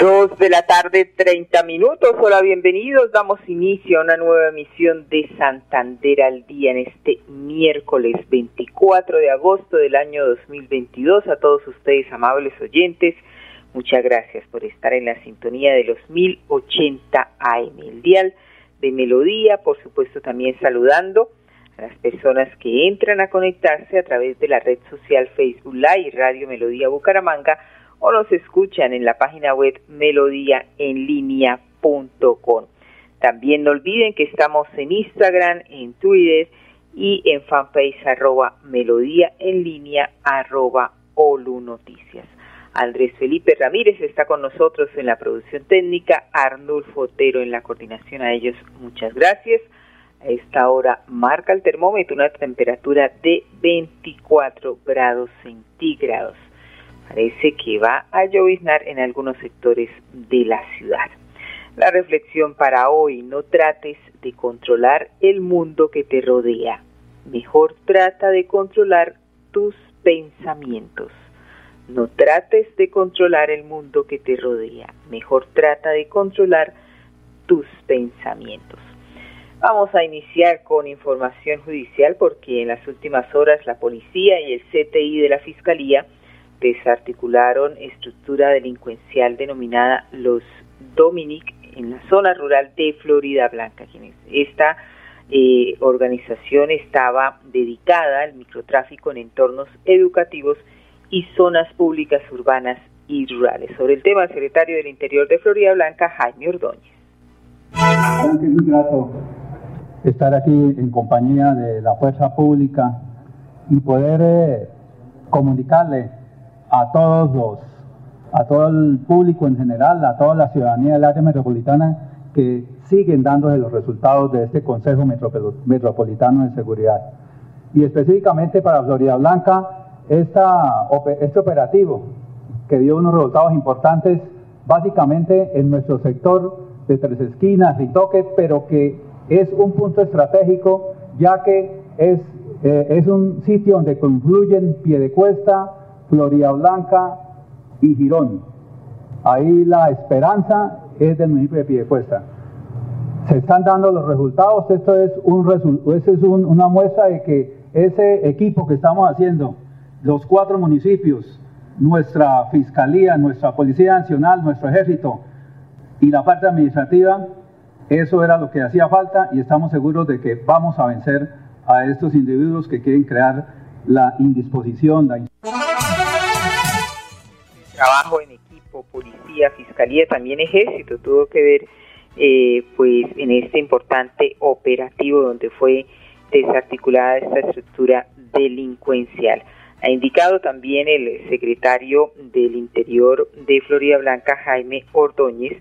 Dos de la tarde, 30 minutos. Hola, bienvenidos. Damos inicio a una nueva emisión de Santander al Día en este miércoles 24 de agosto del año 2022. A todos ustedes, amables oyentes, muchas gracias por estar en la sintonía de los 1080 AM, el dial de Melodía. Por supuesto, también saludando a las personas que entran a conectarse a través de la red social Facebook Live Radio Melodía Bucaramanga o nos escuchan en la página web melodíaenlínea.com. También no olviden que estamos en Instagram, en Twitter y en fanpage arroba melodía en arroba Noticias. Andrés Felipe Ramírez está con nosotros en la producción técnica, Arnulfo Otero en la coordinación. A ellos muchas gracias. A esta hora marca el termómetro una temperatura de 24 grados centígrados. Parece que va a lloviznar en algunos sectores de la ciudad. La reflexión para hoy, no trates de controlar el mundo que te rodea. Mejor trata de controlar tus pensamientos. No trates de controlar el mundo que te rodea. Mejor trata de controlar tus pensamientos. Vamos a iniciar con información judicial porque en las últimas horas la policía y el CTI de la Fiscalía desarticularon estructura delincuencial denominada Los Dominic en la zona rural de Florida Blanca. Esta eh, organización estaba dedicada al microtráfico en entornos educativos y zonas públicas urbanas y rurales. Sobre el tema, el secretario del Interior de Florida Blanca, Jaime Ordóñez. Es un grato estar aquí en compañía de la fuerza pública y poder eh, comunicarle a todos los, a todo el público en general, a toda la ciudadanía del área metropolitana que siguen dándose los resultados de este Consejo Metropolitano de Seguridad. Y específicamente para Florida Blanca, este operativo que dio unos resultados importantes básicamente en nuestro sector de Tres Esquinas, Ritoque, pero que es un punto estratégico ya que es, eh, es un sitio donde confluyen Piedecuesta, Florida Blanca y Girón. Ahí la esperanza es del municipio de Piedecuesta. Se están dando los resultados, esto es, un es una muestra de que ese equipo que estamos haciendo, los cuatro municipios, nuestra fiscalía, nuestra Policía Nacional, nuestro ejército y la parte administrativa, eso era lo que hacía falta y estamos seguros de que vamos a vencer a estos individuos que quieren crear la indisposición, la trabajo en equipo, policía, fiscalía, también ejército tuvo que ver eh, pues en este importante operativo donde fue desarticulada esta estructura delincuencial. Ha indicado también el secretario del Interior de Florida Blanca, Jaime Ordóñez,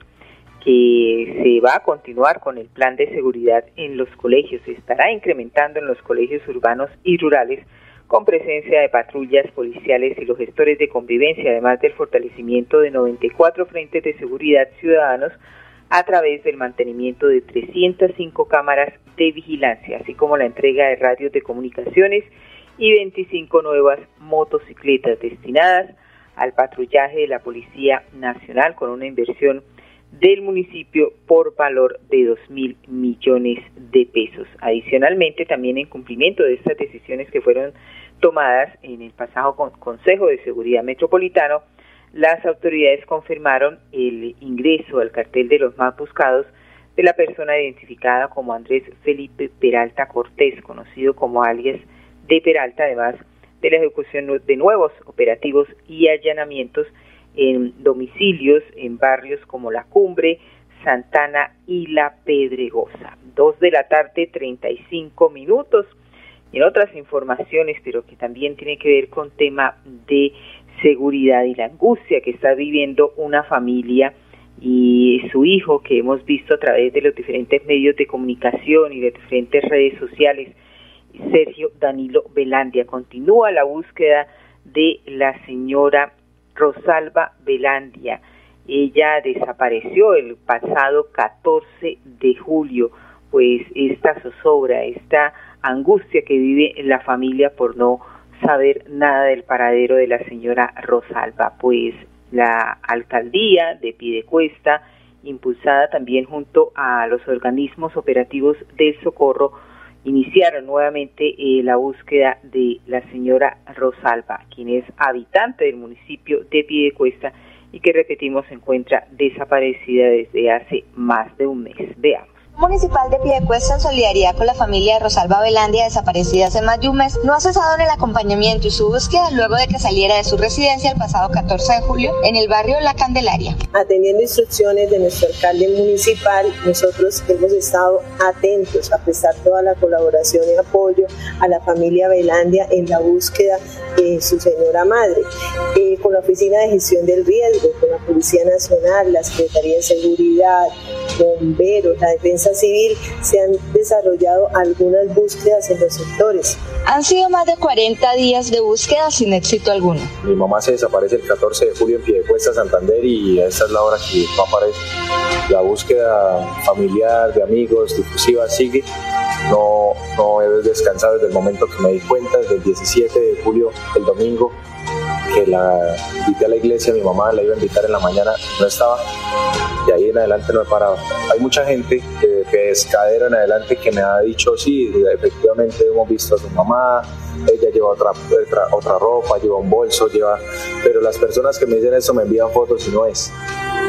que se va a continuar con el plan de seguridad en los colegios, se estará incrementando en los colegios urbanos y rurales con presencia de patrullas policiales y los gestores de convivencia, además del fortalecimiento de 94 frentes de seguridad ciudadanos a través del mantenimiento de 305 cámaras de vigilancia, así como la entrega de radios de comunicaciones y 25 nuevas motocicletas destinadas al patrullaje de la Policía Nacional con una inversión del municipio por valor de 2 mil millones de pesos. Adicionalmente, también en cumplimiento de estas decisiones que fueron tomadas en el pasado Consejo de Seguridad Metropolitano, las autoridades confirmaron el ingreso al cartel de los más buscados de la persona identificada como Andrés Felipe Peralta Cortés, conocido como alias de Peralta, además de la ejecución de nuevos operativos y allanamientos en domicilios en barrios como La Cumbre, Santana y La Pedregosa. Dos de la tarde, 35 minutos. Y en otras informaciones, pero que también tiene que ver con tema de seguridad y la angustia que está viviendo una familia y su hijo que hemos visto a través de los diferentes medios de comunicación y de diferentes redes sociales, Sergio Danilo Velandia. Continúa la búsqueda de la señora Rosalba Velandia. Ella desapareció el pasado 14 de julio, pues esta zozobra, esta angustia que vive la familia por no saber nada del paradero de la señora Rosalba, pues la alcaldía de Pidecuesta, impulsada también junto a los organismos operativos del socorro, iniciaron nuevamente eh, la búsqueda de la señora Rosalba, quien es habitante del municipio de Piedecuesta y que repetimos se encuentra desaparecida desde hace más de un mes. Veamos. Municipal de Piedecuesta, en solidaridad con la familia de Rosalba Velandia, desaparecida hace más de un mes, no ha cesado en el acompañamiento y su búsqueda luego de que saliera de su residencia el pasado 14 de julio en el barrio La Candelaria. Atendiendo instrucciones de nuestro alcalde municipal, nosotros hemos estado atentos a prestar toda la colaboración y apoyo a la familia Velandia en la búsqueda de su señora madre. Eh, con la Oficina de Gestión del Riesgo, con la Policía Nacional, la Secretaría de Seguridad, bomberos, la defensa civil, se han desarrollado algunas búsquedas en los sectores. Han sido más de 40 días de búsqueda sin éxito alguno. Mi mamá se desaparece el 14 de julio en Piedecuesta, Santander, y esta es la hora que no aparece. La búsqueda familiar, de amigos, difusiva sigue. No, no he descansado desde el momento que me di cuenta, desde el 17 de julio, el domingo, que la invité a la iglesia, mi mamá la iba a invitar en la mañana, no estaba, y ahí en adelante no he parado. Hay mucha gente de pescadero en adelante que me ha dicho, sí, efectivamente hemos visto a su mamá, ella lleva otra, otra, otra ropa, lleva un bolso, lleva... Pero las personas que me dicen eso me envían fotos y no es.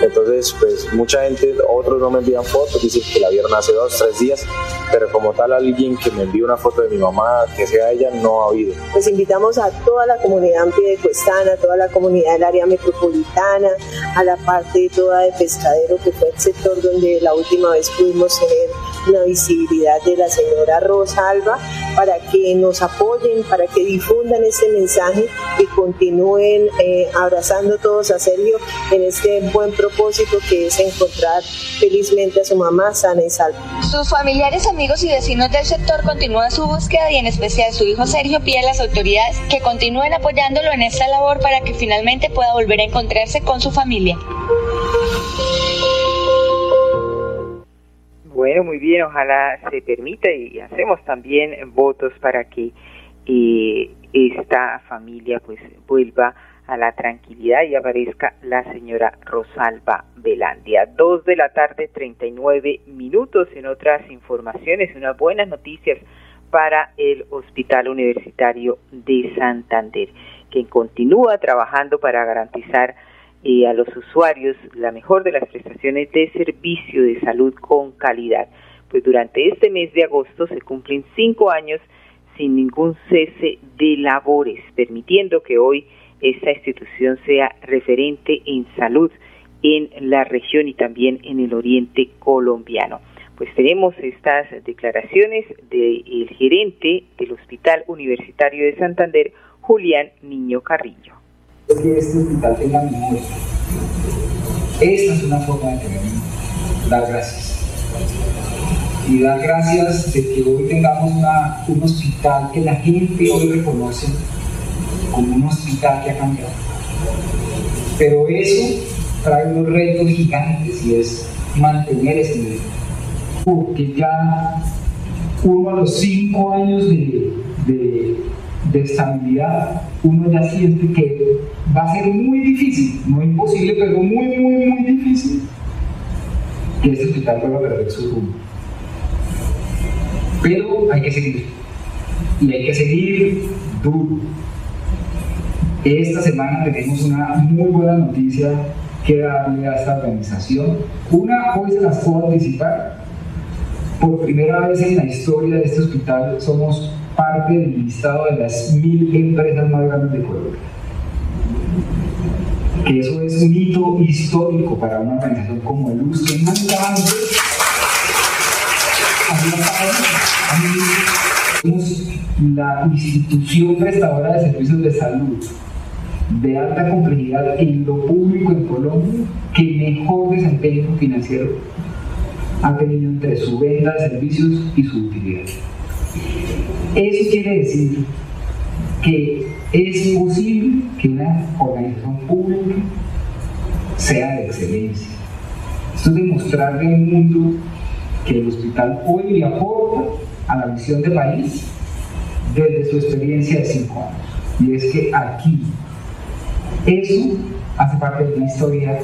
Entonces, pues mucha gente, otros no me envían fotos, dicen que la vieron hace dos, tres días, pero como tal alguien que me envíe una foto de mi mamá, que sea ella, no ha habido. Pues invitamos a toda la comunidad Cuestana, a toda la comunidad del área metropolitana, a la parte toda de pescadero, que fue el sector donde la última vez pudimos tener una visibilidad de la señora Rosa Alba, para que nos apoyen, para que difundan este mensaje y continúen eh, abrazando todos a Sergio en este buen propósito que es encontrar felizmente a su mamá sana y salva. Sus familiares, amigos y vecinos del sector continúan su búsqueda y en especial su hijo Sergio pide a las autoridades que continúen apoyándolo en esta labor para que finalmente pueda volver a encontrarse con su familia. Bueno, muy bien, ojalá se permita y hacemos también votos para que eh, esta familia pues vuelva a la tranquilidad y aparezca la señora Rosalba Velandia. Dos de la tarde, 39 minutos. En otras informaciones, unas buenas noticias para el Hospital Universitario de Santander, que continúa trabajando para garantizar eh, a los usuarios la mejor de las prestaciones de servicio de salud con calidad. Pues durante este mes de agosto se cumplen cinco años sin ningún cese de labores, permitiendo que hoy esta institución sea referente en salud en la región y también en el oriente colombiano. Pues tenemos estas declaraciones del gerente del Hospital Universitario de Santander, Julián Niño Carrillo. Que este hospital tenga memoria. Esta es una forma de tener dar gracias. Y dar gracias de que hoy tengamos un hospital que la gente hoy reconoce como un hospital que ha cambiado. Pero eso trae unos retos gigantes y es mantener ese nivel. Porque ya uno a los cinco años de, de, de, estabilidad, uno ya siente que va a ser muy difícil, no imposible, pero muy, muy, muy difícil que este hospital vuelva a perder su rumbo. Pero hay que seguir. Y hay que seguir duro esta semana tenemos una muy buena noticia que darle a esta organización. Una, hoy se las puedo anticipar. Por primera vez en la historia de este hospital somos parte del listado de las mil empresas más grandes de Colombia. Que eso es un hito histórico para una organización como el US, que nunca antes la institución prestadora de servicios de salud de alta complejidad en lo público en Colombia que mejor desempeño financiero ha tenido entre su venta de servicios y su utilidad. Eso quiere decir que es posible que una organización pública sea de excelencia. Esto es demostrarle al mundo que el hospital hoy le aporta a la visión de país desde su experiencia de cinco años. Y es que aquí eso hace parte de una historia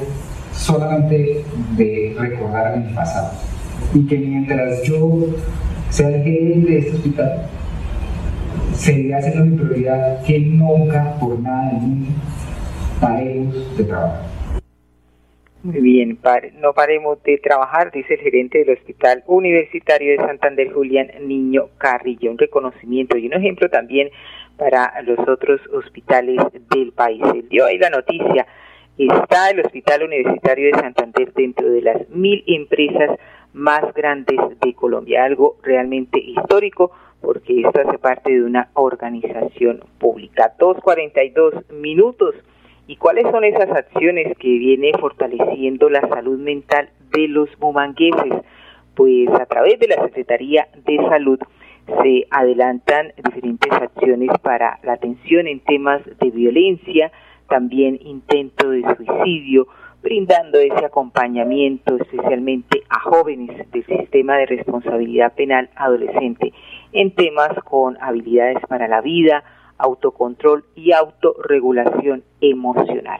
solamente de recordar mi pasado. Y que mientras yo sea el gerente de este hospital, seguirá siendo mi prioridad que nunca, por nada del mundo, paremos de trabajar. Muy bien, no paremos de trabajar, dice el gerente del Hospital Universitario de Santander, Julián Niño Carrillo. Un reconocimiento y un ejemplo también para los otros hospitales del país. El dio ahí la noticia. Está el Hospital Universitario de Santander dentro de las mil empresas más grandes de Colombia, algo realmente histórico porque esto hace parte de una organización pública. 2.42 minutos. ¿Y cuáles son esas acciones que viene fortaleciendo la salud mental de los mumangueses? Pues a través de la Secretaría de Salud se adelantan diferentes acciones para la atención en temas de violencia, también intento de suicidio, brindando ese acompañamiento especialmente a jóvenes del sistema de responsabilidad penal adolescente en temas con habilidades para la vida, autocontrol y autorregulación emocional.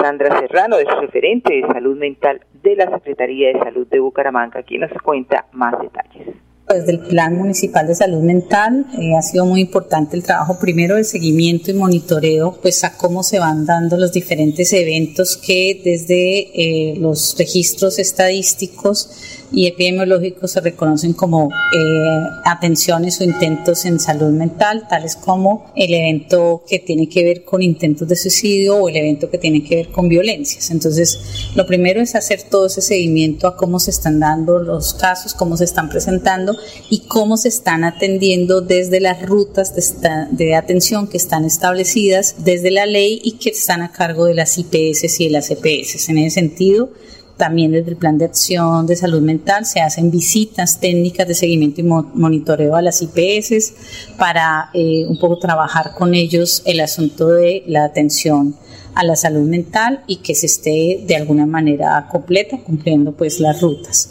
Sandra Serrano es referente de salud mental de la Secretaría de Salud de Bucaramanga, quien nos cuenta más detalles. Desde el Plan Municipal de Salud Mental eh, ha sido muy importante el trabajo primero de seguimiento y monitoreo, pues a cómo se van dando los diferentes eventos que desde eh, los registros estadísticos y epidemiológicos se reconocen como eh, atenciones o intentos en salud mental, tales como el evento que tiene que ver con intentos de suicidio o el evento que tiene que ver con violencias. Entonces, lo primero es hacer todo ese seguimiento a cómo se están dando los casos, cómo se están presentando y cómo se están atendiendo desde las rutas de, de atención que están establecidas desde la ley y que están a cargo de las IPS y de las EPS. En ese sentido, también desde el Plan de Acción de Salud Mental se hacen visitas técnicas de seguimiento y monitoreo a las IPS para eh, un poco trabajar con ellos el asunto de la atención a la salud mental y que se esté de alguna manera completa cumpliendo pues las rutas.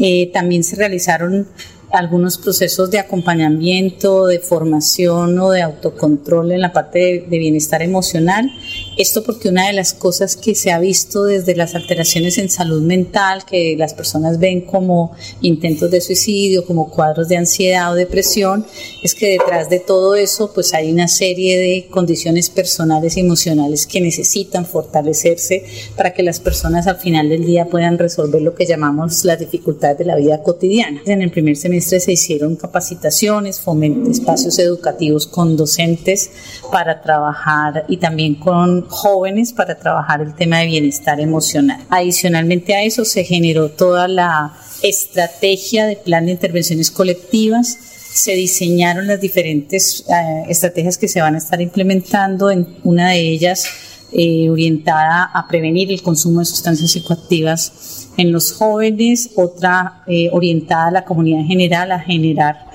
Eh, también se realizaron algunos procesos de acompañamiento, de formación o de autocontrol en la parte de bienestar emocional esto porque una de las cosas que se ha visto desde las alteraciones en salud mental, que las personas ven como intentos de suicidio, como cuadros de ansiedad o depresión, es que detrás de todo eso pues hay una serie de condiciones personales y emocionales que necesitan fortalecerse para que las personas al final del día puedan resolver lo que llamamos las dificultades de la vida cotidiana. En el primer semestre se hicieron capacitaciones, espacios educativos con docentes para trabajar y también con jóvenes para trabajar el tema de bienestar emocional. Adicionalmente a eso se generó toda la estrategia de plan de intervenciones colectivas. Se diseñaron las diferentes eh, estrategias que se van a estar implementando, en una de ellas eh, orientada a prevenir el consumo de sustancias psicoactivas en los jóvenes, otra eh, orientada a la comunidad en general a generar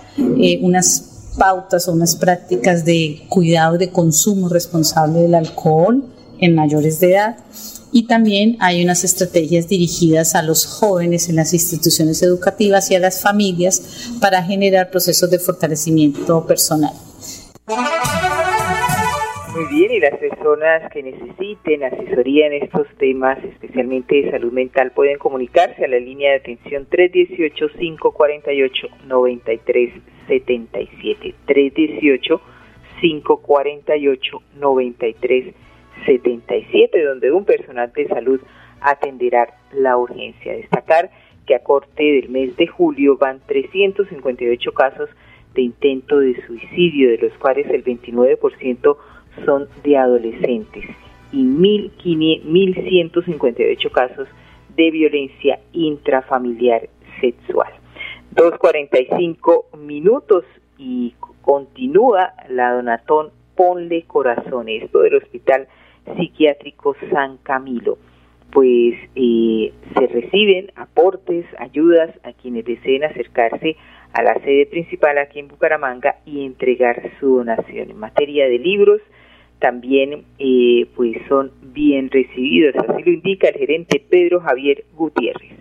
unas pautas o unas prácticas de cuidado de consumo responsable del alcohol en mayores de edad. Y también hay unas estrategias dirigidas a los jóvenes en las instituciones educativas y a las familias para generar procesos de fortalecimiento personal. Muy bien, y las personas que necesiten asesoría en estos temas, especialmente de salud mental, pueden comunicarse a la línea de atención 318-548-9377. 318-548-9377, donde un personal de salud atenderá la urgencia. Destacar que a corte del mes de julio van 358 casos de intento de suicidio, de los cuales el 29% son de adolescentes y 1.158 casos de violencia intrafamiliar sexual. 2.45 minutos y continúa la donatón Ponle Corazón, esto del Hospital Psiquiátrico San Camilo. Pues eh, se reciben aportes, ayudas a quienes deseen acercarse a la sede principal aquí en Bucaramanga y entregar su donación. En materia de libros, también eh, pues son bien recibidos, así lo indica el gerente Pedro Javier Gutiérrez.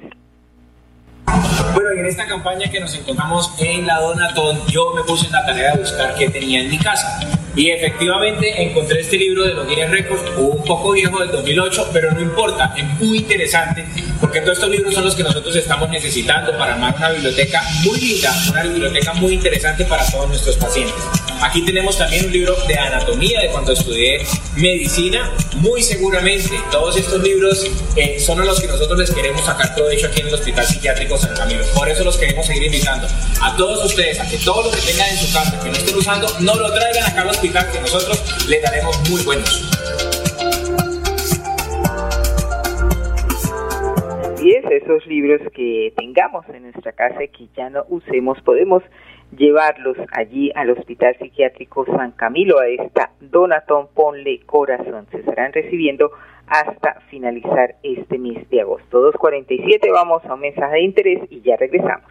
Bueno, y en esta campaña que nos encontramos en la Donatón, yo me puse en la tarea de buscar qué tenía en mi casa. Y efectivamente encontré este libro de los Guinness Records, un poco viejo del 2008, pero no importa, es muy interesante, porque todos estos libros son los que nosotros estamos necesitando para armar una biblioteca muy linda, una biblioteca muy interesante para todos nuestros pacientes. Aquí tenemos también un libro de anatomía de cuando estudié medicina. Muy seguramente todos estos libros eh, son los que nosotros les queremos sacar provecho aquí en el Hospital Psiquiátrico San Camilo. Por eso los queremos seguir invitando a todos ustedes a que todo lo que tengan en su casa que no estén usando, no lo traigan acá al hospital que nosotros les daremos muy buenos. Y es esos libros que tengamos en nuestra casa y que ya no usemos, podemos llevarlos allí al Hospital Psiquiátrico San Camilo, a esta Donatón Ponle Corazón. Se estarán recibiendo hasta finalizar este mes de agosto. 2.47, vamos a un mensaje de interés y ya regresamos.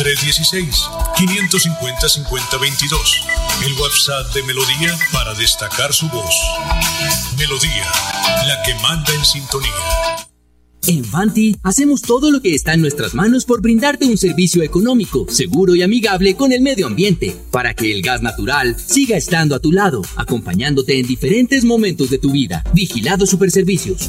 316-550-5022. El WhatsApp de Melodía para destacar su voz. Melodía, la que manda en sintonía. En Fanti hacemos todo lo que está en nuestras manos por brindarte un servicio económico, seguro y amigable con el medio ambiente, para que el gas natural siga estando a tu lado, acompañándote en diferentes momentos de tu vida. Vigilado Superservicios.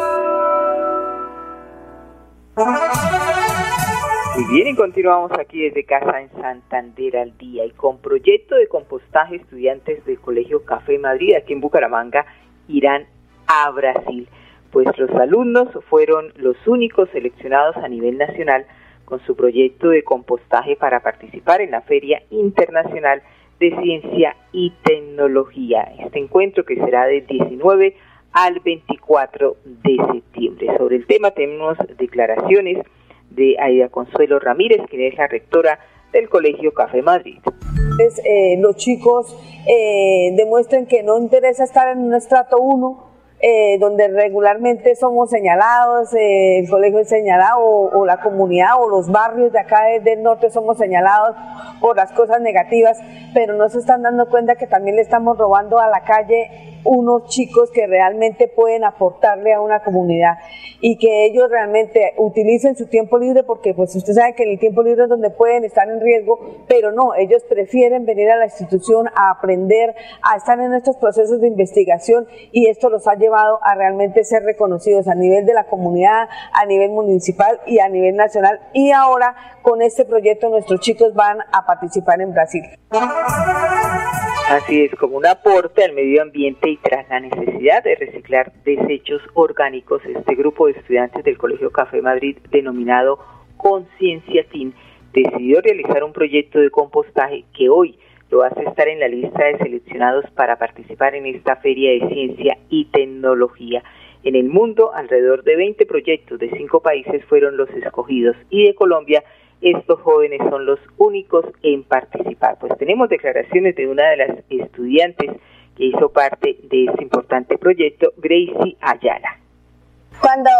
Muy bien, y continuamos aquí desde casa en Santander al día y con proyecto de compostaje estudiantes del Colegio Café Madrid aquí en Bucaramanga irán a Brasil, pues los alumnos fueron los únicos seleccionados a nivel nacional con su proyecto de compostaje para participar en la Feria Internacional de Ciencia y Tecnología. Este encuentro que será del 19 al 24 de septiembre. Sobre el tema tenemos declaraciones de Aida Consuelo Ramírez, quien es la rectora del Colegio Café Madrid. Eh, los chicos eh, demuestran que no interesa estar en un estrato 1, eh, donde regularmente somos señalados, eh, el colegio es señalado, o, la comunidad o los barrios de acá del norte somos señalados por las cosas negativas, pero no se están dando cuenta que también le estamos robando a la calle unos chicos que realmente pueden aportarle a una comunidad y que ellos realmente utilicen su tiempo libre porque pues usted sabe que el tiempo libre es donde pueden estar en riesgo, pero no, ellos prefieren venir a la institución a aprender, a estar en estos procesos de investigación y esto los ha llevado a realmente ser reconocidos a nivel de la comunidad, a nivel municipal y a nivel nacional y ahora con este proyecto nuestros chicos van a participar en Brasil. Así es, como un aporte al medio ambiente y tras la necesidad de reciclar desechos orgánicos, este grupo de estudiantes del Colegio Café Madrid, denominado Conciencia Team, decidió realizar un proyecto de compostaje que hoy lo hace estar en la lista de seleccionados para participar en esta feria de ciencia y tecnología. En el mundo, alrededor de 20 proyectos de cinco países fueron los escogidos y de Colombia estos jóvenes son los únicos en participar. Pues tenemos declaraciones de una de las estudiantes que hizo parte de este importante proyecto, Gracie Ayala. Cuando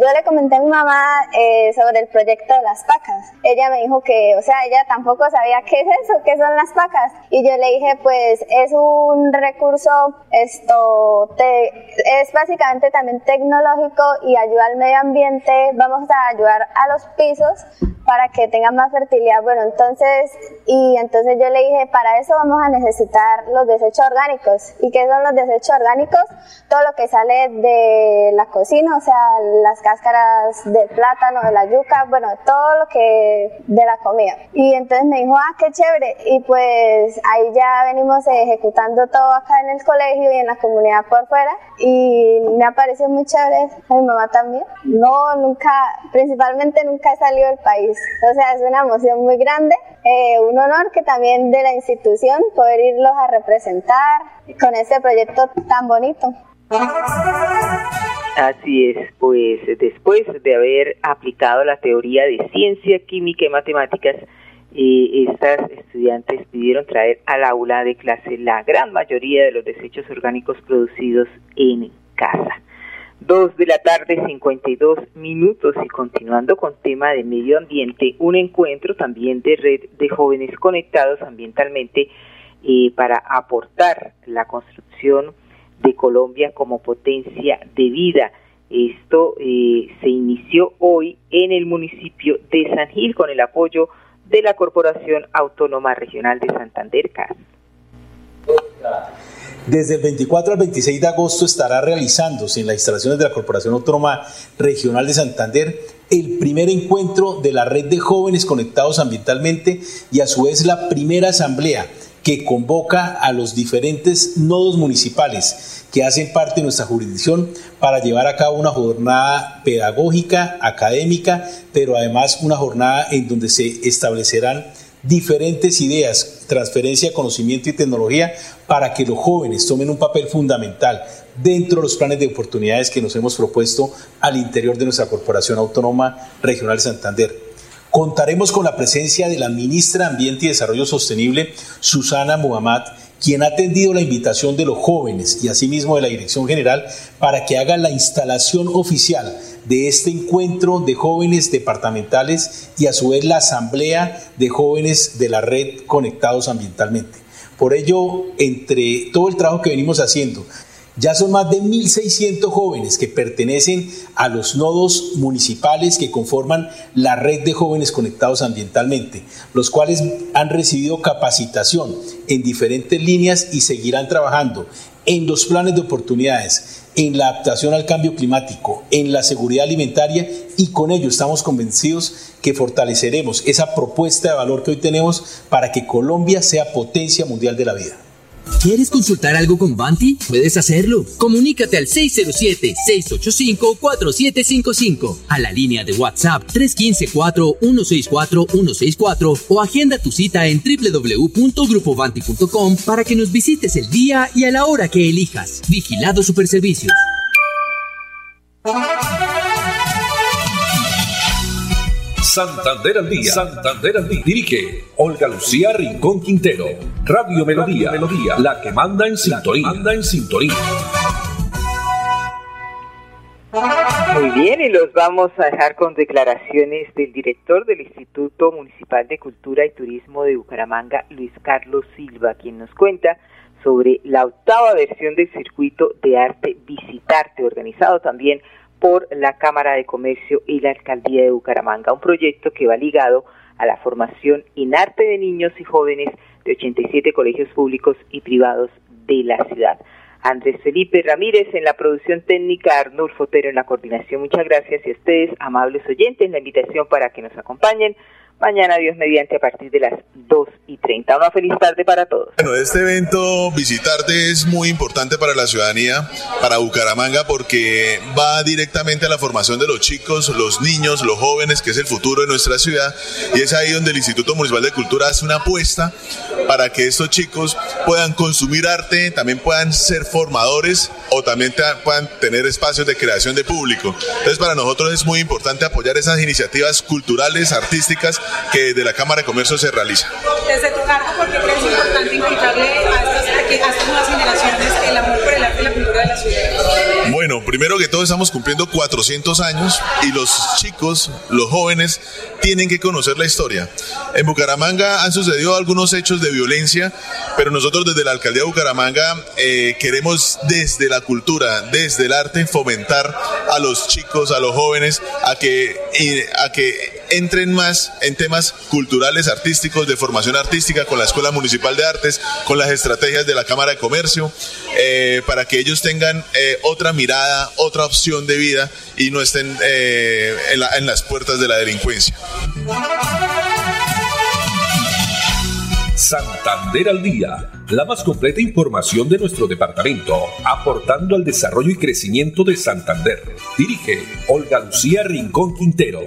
yo le comenté a mi mamá eh, sobre el proyecto de las pacas, ella me dijo que, o sea, ella tampoco sabía qué es eso, qué son las pacas. Y yo le dije, pues es un recurso, esto es básicamente también tecnológico y ayuda al medio ambiente. Vamos a ayudar a los pisos para que tengan más fertilidad. Bueno, entonces, y entonces yo le dije, para eso vamos a necesitar los desechos orgánicos. ¿Y qué son los desechos orgánicos? Todo lo que sale de la cocina, o sea, las cáscaras del plátano, de la yuca, bueno, todo lo que de la comida. Y entonces me dijo, ah, qué chévere. Y pues ahí ya venimos ejecutando todo acá en el colegio y en la comunidad por fuera. Y me ha parecido muy chévere. A mi mamá también. No, nunca, principalmente nunca he salido del país. O sea, es una emoción muy grande. Eh, un honor que también de la institución poder irlos a representar con este proyecto tan bonito. Así es, pues después de haber aplicado la teoría de ciencia, química y matemáticas, eh, estas estudiantes pidieron traer al aula de clase la gran mayoría de los desechos orgánicos producidos en casa. Dos de la tarde, 52 minutos y continuando con tema de medio ambiente, un encuentro también de red de jóvenes conectados ambientalmente eh, para aportar la construcción de Colombia como potencia de vida. Esto eh, se inició hoy en el municipio de San Gil con el apoyo de la Corporación Autónoma Regional de Santander, CAS. Desde el 24 al 26 de agosto estará realizándose en las instalaciones de la Corporación Autónoma Regional de Santander el primer encuentro de la red de jóvenes conectados ambientalmente y a su vez la primera asamblea que convoca a los diferentes nodos municipales que hacen parte de nuestra jurisdicción para llevar a cabo una jornada pedagógica, académica, pero además una jornada en donde se establecerán diferentes ideas, transferencia de conocimiento y tecnología para que los jóvenes tomen un papel fundamental dentro de los planes de oportunidades que nos hemos propuesto al interior de nuestra Corporación Autónoma Regional de Santander. Contaremos con la presencia de la ministra de Ambiente y Desarrollo Sostenible, Susana Muhammad, quien ha atendido la invitación de los jóvenes y asimismo de la Dirección General para que haga la instalación oficial de este encuentro de jóvenes departamentales y a su vez la asamblea de jóvenes de la red conectados ambientalmente. Por ello, entre todo el trabajo que venimos haciendo, ya son más de 1.600 jóvenes que pertenecen a los nodos municipales que conforman la red de jóvenes conectados ambientalmente, los cuales han recibido capacitación en diferentes líneas y seguirán trabajando en los planes de oportunidades, en la adaptación al cambio climático, en la seguridad alimentaria y con ello estamos convencidos que fortaleceremos esa propuesta de valor que hoy tenemos para que Colombia sea potencia mundial de la vida. ¿Quieres consultar algo con Banti? Puedes hacerlo. Comunícate al 607-685-4755, a la línea de WhatsApp 315-4164-164 o agenda tu cita en www.grupovanti.com para que nos visites el día y a la hora que elijas. Vigilado Superservicios. Santander al día. Santander al día. Dirige Olga Lucía Rincón Quintero. Radio Melodía. Melodía. La que manda en sintonía. Manda en sintonía. Muy bien, y los vamos a dejar con declaraciones del director del Instituto Municipal de Cultura y Turismo de Bucaramanga, Luis Carlos Silva, quien nos cuenta sobre la octava versión del circuito de arte Visitarte, organizado también por la Cámara de Comercio y la Alcaldía de Bucaramanga, un proyecto que va ligado a la formación en arte de niños y jóvenes de 87 colegios públicos y privados de la ciudad. Andrés Felipe Ramírez en la producción técnica, Arnul Fotero en la coordinación. Muchas gracias y a ustedes, amables oyentes, la invitación para que nos acompañen mañana, Dios mediante, a partir de las 2 y 30. Una feliz tarde para todos. Bueno, este evento, visitarte, es muy importante para la ciudadanía, para Bucaramanga, porque va directamente a la formación de los chicos, los niños, los jóvenes, que es el futuro de nuestra ciudad. Y es ahí donde el Instituto Municipal de Cultura hace una apuesta para que estos chicos puedan consumir arte, también puedan ser formadores o también puedan tener espacios de creación de público. Entonces, para nosotros es muy importante apoyar esas iniciativas culturales, artísticas, que de la Cámara de Comercio se realiza. Desde tu cargo, ¿por qué crees importante inculcarle a estas, a estas nuevas generaciones el amor por el arte y la cultura de la ciudad? Bueno, primero que todo estamos cumpliendo 400 años y los chicos, los jóvenes, tienen que conocer la historia. En Bucaramanga han sucedido algunos hechos de violencia, pero nosotros desde la Alcaldía de Bucaramanga eh, queremos desde la cultura, desde el arte, fomentar a los chicos, a los jóvenes, a que, a que entren más en temas culturales, artísticos, de formación artística con la Escuela Municipal de Artes, con las estrategias de la Cámara de Comercio, eh, para que ellos tengan eh, otra mirada, otra opción de vida y no estén eh, en las puertas de la delincuencia. Santander al Día, la más completa información de nuestro departamento, aportando al desarrollo y crecimiento de Santander. Dirige Olga Lucía Rincón Quintero.